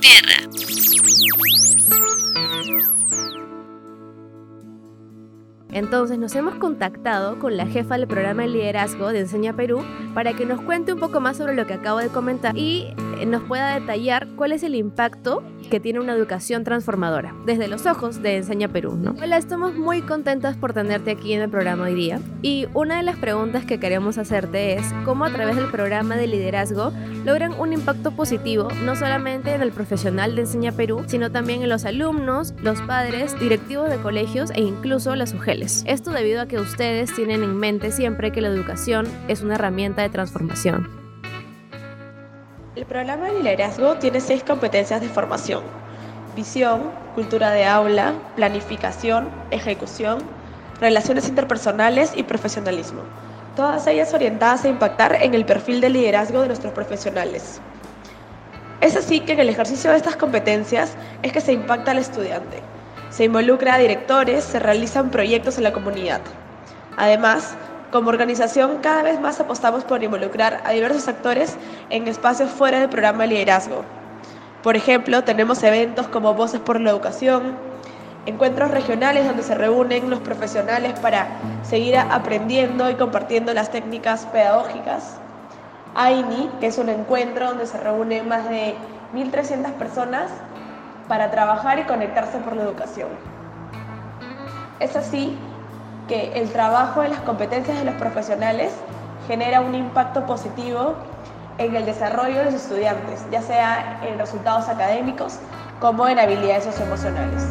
tierra. Entonces nos hemos contactado con la jefa del programa de liderazgo de Enseña Perú para que nos cuente un poco más sobre lo que acabo de comentar y nos pueda detallar cuál es el impacto que tiene una educación transformadora desde los ojos de Enseña Perú. ¿no? Hola, estamos muy contentas por tenerte aquí en el programa hoy día y una de las preguntas que queremos hacerte es cómo a través del programa de liderazgo logran un impacto positivo no solamente en el profesional de Enseña Perú, sino también en los alumnos, los padres, directivos de colegios e incluso las UGELES. Esto debido a que ustedes tienen en mente siempre que la educación es una herramienta de transformación. El programa de liderazgo tiene seis competencias de formación. Visión, cultura de aula, planificación, ejecución, relaciones interpersonales y profesionalismo. Todas ellas orientadas a impactar en el perfil de liderazgo de nuestros profesionales. Es así que en el ejercicio de estas competencias es que se impacta al estudiante. Se involucra a directores, se realizan proyectos en la comunidad. Además, como organización, cada vez más apostamos por involucrar a diversos actores en espacios fuera del programa de liderazgo. Por ejemplo, tenemos eventos como Voces por la Educación, encuentros regionales donde se reúnen los profesionales para seguir aprendiendo y compartiendo las técnicas pedagógicas. AINI, que es un encuentro donde se reúnen más de 1.300 personas para trabajar y conectarse por la educación. Es así que el trabajo en las competencias de los profesionales genera un impacto positivo en el desarrollo de los estudiantes, ya sea en resultados académicos como en habilidades socioemocionales.